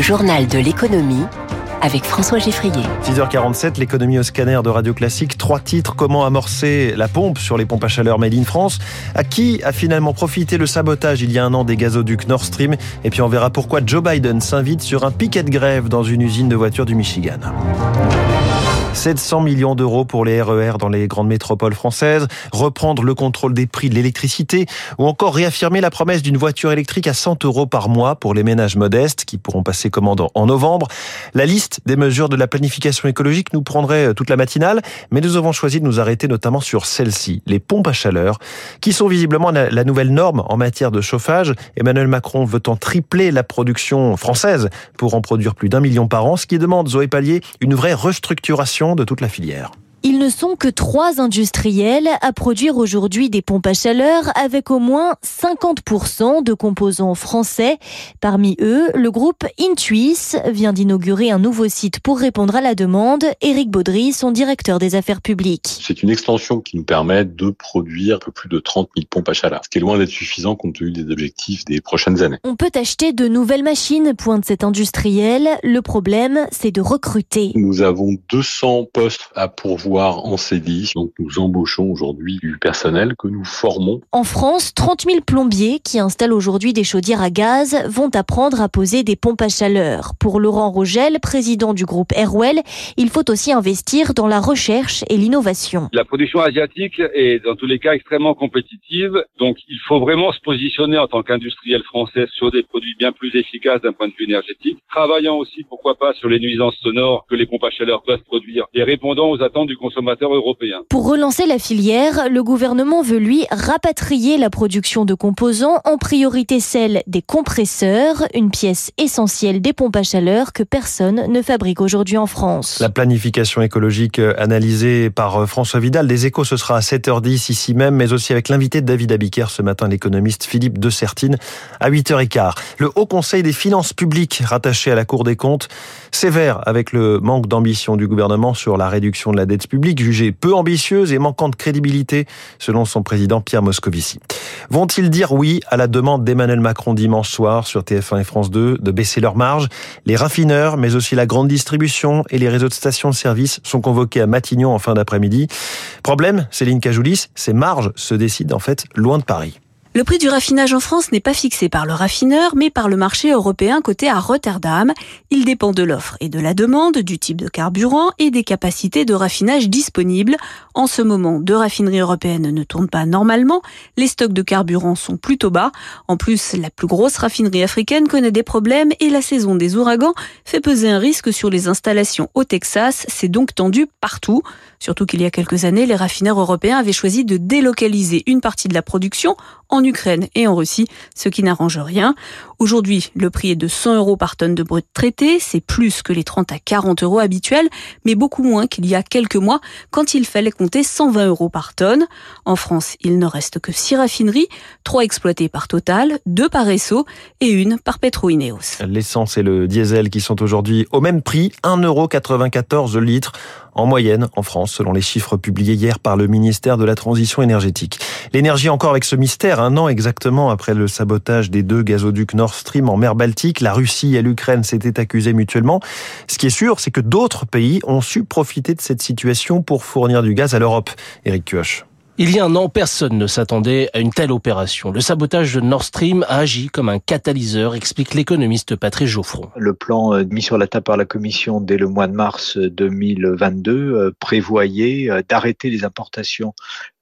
Journal de l'économie avec François Geffrier. 6h47, l'économie au scanner de Radio Classique. Trois titres. Comment amorcer la pompe sur les pompes à chaleur Made in France? À qui a finalement profité le sabotage il y a un an des gazoducs Nord Stream? Et puis on verra pourquoi Joe Biden s'invite sur un piquet de grève dans une usine de voitures du Michigan. 700 millions d'euros pour les RER e dans les grandes métropoles françaises, reprendre le contrôle des prix de l'électricité ou encore réaffirmer la promesse d'une voiture électrique à 100 euros par mois pour les ménages modestes qui pourront passer commande en novembre. La liste des mesures de la planification écologique nous prendrait euh, toute la matinale, mais nous avons choisi de nous arrêter notamment sur celle-ci, les pompes à chaleur, qui sont visiblement la nouvelle norme en matière de chauffage. Emmanuel Macron veut en tripler la production française pour en produire plus d'un million par an, ce qui demande, Zoé Pallier, une vraie restructuration de toute la filière. Ils ne sont que trois industriels à produire aujourd'hui des pompes à chaleur avec au moins 50% de composants français. Parmi eux, le groupe Intuis vient d'inaugurer un nouveau site pour répondre à la demande. Éric Baudry, son directeur des affaires publiques. C'est une extension qui nous permet de produire un peu plus de 30 000 pompes à chaleur, ce qui est loin d'être suffisant compte tenu des objectifs des prochaines années. On peut acheter de nouvelles machines, pointe cet industriel. Le problème, c'est de recruter. Nous avons 200 postes à pourvoir en CDI. Donc nous embauchons aujourd'hui du personnel que nous formons. En France, 30 000 plombiers qui installent aujourd'hui des chaudières à gaz vont apprendre à poser des pompes à chaleur. Pour Laurent Rogel, président du groupe Airwell, il faut aussi investir dans la recherche et l'innovation. La production asiatique est dans tous les cas extrêmement compétitive, donc il faut vraiment se positionner en tant qu'industriel français sur des produits bien plus efficaces d'un point de vue énergétique, travaillant aussi pourquoi pas sur les nuisances sonores que les pompes à chaleur peuvent produire et répondant aux attentes du consommateurs européens. Pour relancer la filière, le gouvernement veut lui rapatrier la production de composants, en priorité celle des compresseurs, une pièce essentielle des pompes à chaleur que personne ne fabrique aujourd'hui en France. La planification écologique euh, analysée par euh, François Vidal des Échos, ce sera à 7h10 ici même, mais aussi avec l'invité de David Abiker ce matin, l'économiste Philippe de Sertine, à 8h15. Le Haut Conseil des finances publiques, rattaché à la Cour des comptes, sévère avec le manque d'ambition du gouvernement sur la réduction de la dette publique, jugée peu ambitieuse et manquant de crédibilité, selon son président Pierre Moscovici. Vont-ils dire oui à la demande d'Emmanuel Macron dimanche soir sur TF1 et France 2 de baisser leurs marges? Les raffineurs, mais aussi la grande distribution et les réseaux de stations-service sont convoqués à Matignon en fin d'après-midi. Problème, Céline Cajoulis, ces marges se décident en fait loin de Paris. Le prix du raffinage en France n'est pas fixé par le raffineur, mais par le marché européen coté à Rotterdam. Il dépend de l'offre et de la demande, du type de carburant et des capacités de raffinage disponibles. En ce moment, deux raffineries européennes ne tournent pas normalement. Les stocks de carburant sont plutôt bas. En plus, la plus grosse raffinerie africaine connaît des problèmes et la saison des ouragans fait peser un risque sur les installations au Texas. C'est donc tendu partout. Surtout qu'il y a quelques années, les raffineurs européens avaient choisi de délocaliser une partie de la production en Ukraine et en Russie, ce qui n'arrange rien. Aujourd'hui, le prix est de 100 euros par tonne de brut traité. C'est plus que les 30 à 40 euros habituels, mais beaucoup moins qu'il y a quelques mois quand il fallait compter 120 euros par tonne. En France, il ne reste que 6 raffineries, 3 exploitées par Total, 2 par Esso et une par Petroineos. L'essence et le diesel qui sont aujourd'hui au même prix, 1,94 euros le litre en moyenne en France, selon les chiffres publiés hier par le ministère de la Transition énergétique. L'énergie encore avec ce mystère, un an exactement après le sabotage des deux gazoducs Nord Stream en mer Baltique, la Russie et l'Ukraine s'étaient accusés mutuellement. Ce qui est sûr, c'est que d'autres pays ont su profiter de cette situation pour fournir du gaz à l'Europe. Éric Kioch. Il y a un an, personne ne s'attendait à une telle opération. Le sabotage de Nord Stream a agi comme un catalyseur, explique l'économiste Patrice Geoffron. Le plan euh, mis sur la table par la Commission dès le mois de mars 2022 euh, prévoyait euh, d'arrêter les importations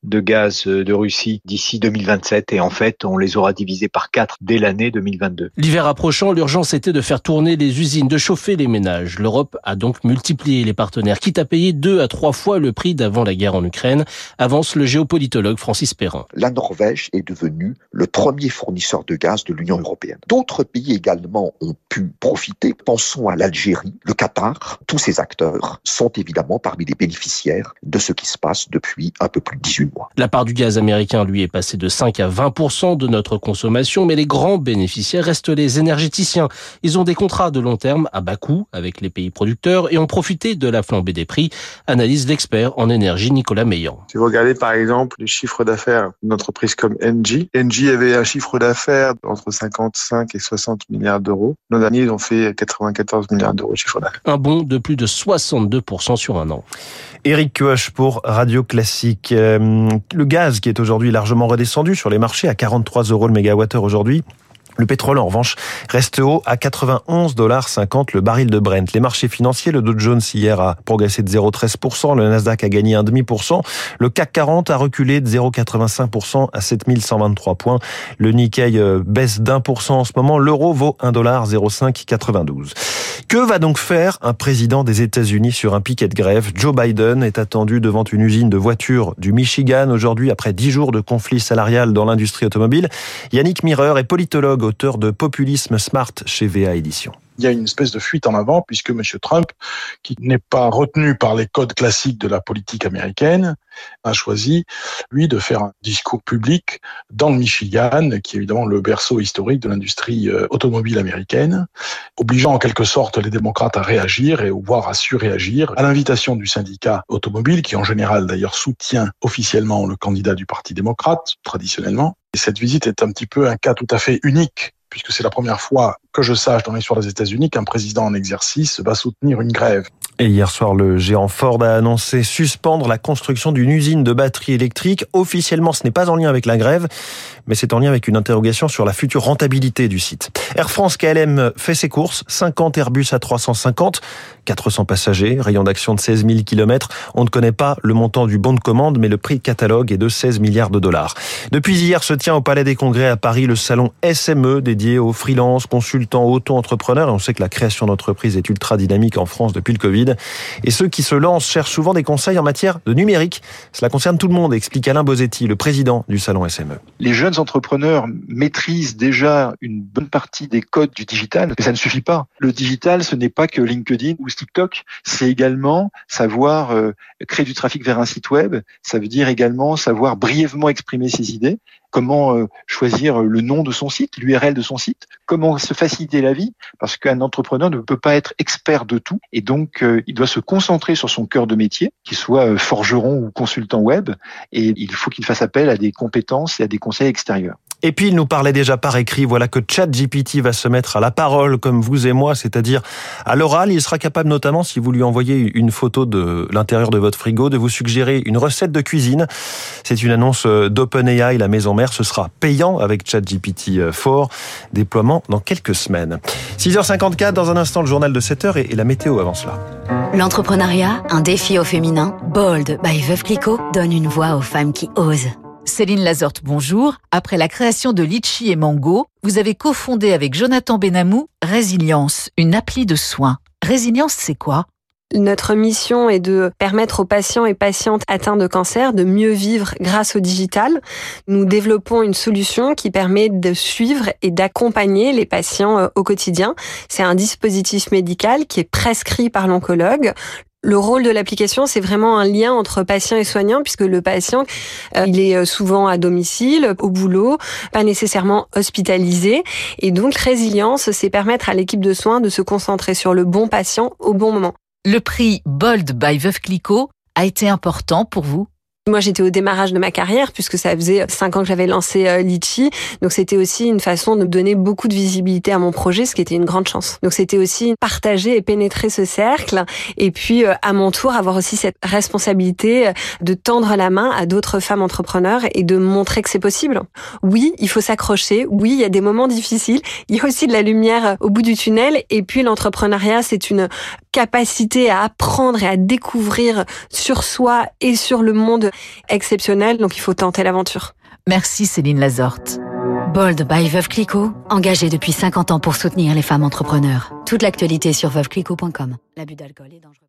de gaz euh, de Russie d'ici 2027 et en fait on les aura divisés par quatre dès l'année 2022. L'hiver approchant, l'urgence était de faire tourner les usines, de chauffer les ménages. L'Europe a donc multiplié les partenaires, quitte à payer deux à trois fois le prix d'avant la guerre en Ukraine, avance le géopolitologue Francis Perrin. La Norvège est devenue le premier fournisseur de gaz de l'Union européenne. D'autres pays également ont pu profiter. Pensons à l'Algérie, le Qatar. Tous ces acteurs sont évidemment parmi les bénéficiaires de ce qui se passe depuis un peu plus de 18 mois. La part du gaz américain, lui, est passée de 5 à 20% de notre consommation, mais les grands bénéficiaires restent les énergéticiens. Ils ont des contrats de long terme à bas coût avec les pays producteurs et ont profité de la flambée des prix, analyse l'expert en énergie Nicolas Meillan. Si vous regardez par exemple le chiffre d'affaires d'une entreprise comme Engie, Engie avait un chiffre d'affaires entre 55 et 60 milliards d'euros. L'an dernier, ils ont fait 94 milliards d'euros de chiffre d'affaires. Un bond de plus de 62% sur un an. Eric Koch pour Radio Classique. Euh, le gaz qui est aujourd'hui largement redescendu sur les marchés à 43 euros le mégawattheure aujourd'hui. Le pétrole, en revanche, reste haut à 91,50 dollars le baril de Brent. Les marchés financiers, le Dow Jones hier a progressé de 0,13%, le Nasdaq a gagné 1,5%, le CAC 40 a reculé de 0,85% à 7123 points. Le Nikkei euh, baisse d'un pour cent en ce moment, l'euro vaut 1,0592. Que va donc faire un président des États-Unis sur un piquet de grève? Joe Biden est attendu devant une usine de voitures du Michigan aujourd'hui après dix jours de conflit salarial dans l'industrie automobile. Yannick Mireur est politologue auteur de Populisme Smart chez VA Édition il y a une espèce de fuite en avant puisque M. Trump, qui n'est pas retenu par les codes classiques de la politique américaine, a choisi, lui, de faire un discours public dans le Michigan, qui est évidemment le berceau historique de l'industrie euh, automobile américaine, obligeant en quelque sorte les démocrates à réagir et voire à surréagir à l'invitation du syndicat automobile, qui en général d'ailleurs soutient officiellement le candidat du Parti démocrate, traditionnellement. Et cette visite est un petit peu un cas tout à fait unique puisque c'est la première fois que je sache dans l'histoire des États-Unis qu'un président en exercice va soutenir une grève. Et hier soir, le géant Ford a annoncé suspendre la construction d'une usine de batteries électriques. Officiellement, ce n'est pas en lien avec la grève, mais c'est en lien avec une interrogation sur la future rentabilité du site. Air France KLM fait ses courses, 50 Airbus à 350, 400 passagers, rayon d'action de 16 000 km. On ne connaît pas le montant du bon de commande, mais le prix catalogue est de 16 milliards de dollars. Depuis hier se tient au Palais des Congrès à Paris le salon SME dédié aux freelances, consultants, auto-entrepreneurs. On sait que la création d'entreprises est ultra dynamique en France depuis le Covid. Et ceux qui se lancent cherchent souvent des conseils en matière de numérique. Cela concerne tout le monde, explique Alain Bosetti, le président du salon SME. Les jeunes entrepreneurs maîtrisent déjà une bonne partie des codes du digital, mais ça ne suffit pas. Le digital, ce n'est pas que LinkedIn ou TikTok, c'est également savoir euh, créer du trafic vers un site web, ça veut dire également savoir brièvement exprimer ses idées, comment euh, choisir le nom de son site, l'URL de son site, comment se faciliter la vie, parce qu'un entrepreneur ne peut pas être expert de tout, et donc euh, il doit se concentrer sur son cœur de métier, qu'il soit euh, forgeron ou consultant web, et il faut qu'il fasse appel à des compétences et à des conseils extérieurs. Et puis il nous parlait déjà par écrit, voilà que ChatGPT va se mettre à la parole comme vous et moi, c'est-à-dire à, l'oral. Il sera capable notamment, si vous lui envoyez une photo de l'intérieur de votre frigo, de vous suggérer une recette de cuisine. C'est une annonce d'OpenAI, la maison mère. Ce sera payant avec ChatGPT 4. Déploiement dans quelques semaines. 6h54, dans un instant, le journal de 7h et la météo avant cela. L'entrepreneuriat, un défi au féminin. Bold by Veuve Clicquot donne une voix aux femmes qui osent. Céline Lazorte, bonjour. Après la création de Litchi et Mango, vous avez cofondé avec Jonathan Benamou Résilience, une appli de soins. Résilience, c'est quoi? Notre mission est de permettre aux patients et patientes atteints de cancer de mieux vivre grâce au digital. Nous développons une solution qui permet de suivre et d'accompagner les patients euh, au quotidien. C'est un dispositif médical qui est prescrit par l'oncologue. Le rôle de l'application, c'est vraiment un lien entre patient et soignant, puisque le patient, euh, il est euh, souvent à domicile, au boulot, pas nécessairement hospitalisé. Et donc, résilience, c'est permettre à l'équipe de soins de se concentrer sur le bon patient au bon moment. Le prix Bold by Veuve Clicquot a été important pour vous? Moi, j'étais au démarrage de ma carrière puisque ça faisait cinq ans que j'avais lancé euh, Litchi. Donc, c'était aussi une façon de donner beaucoup de visibilité à mon projet, ce qui était une grande chance. Donc, c'était aussi partager et pénétrer ce cercle. Et puis, euh, à mon tour, avoir aussi cette responsabilité euh, de tendre la main à d'autres femmes entrepreneurs et de montrer que c'est possible. Oui, il faut s'accrocher. Oui, il y a des moments difficiles. Il y a aussi de la lumière au bout du tunnel. Et puis, l'entrepreneuriat, c'est une capacité à apprendre et à découvrir sur soi et sur le monde exceptionnel, donc il faut tenter l'aventure. Merci Céline Lazorte. Bold by Veuve Clicquot, engagé depuis 50 ans pour soutenir les femmes entrepreneurs. Toute l'actualité sur veuveclicquot.com. L'abus d'alcool est dangereux.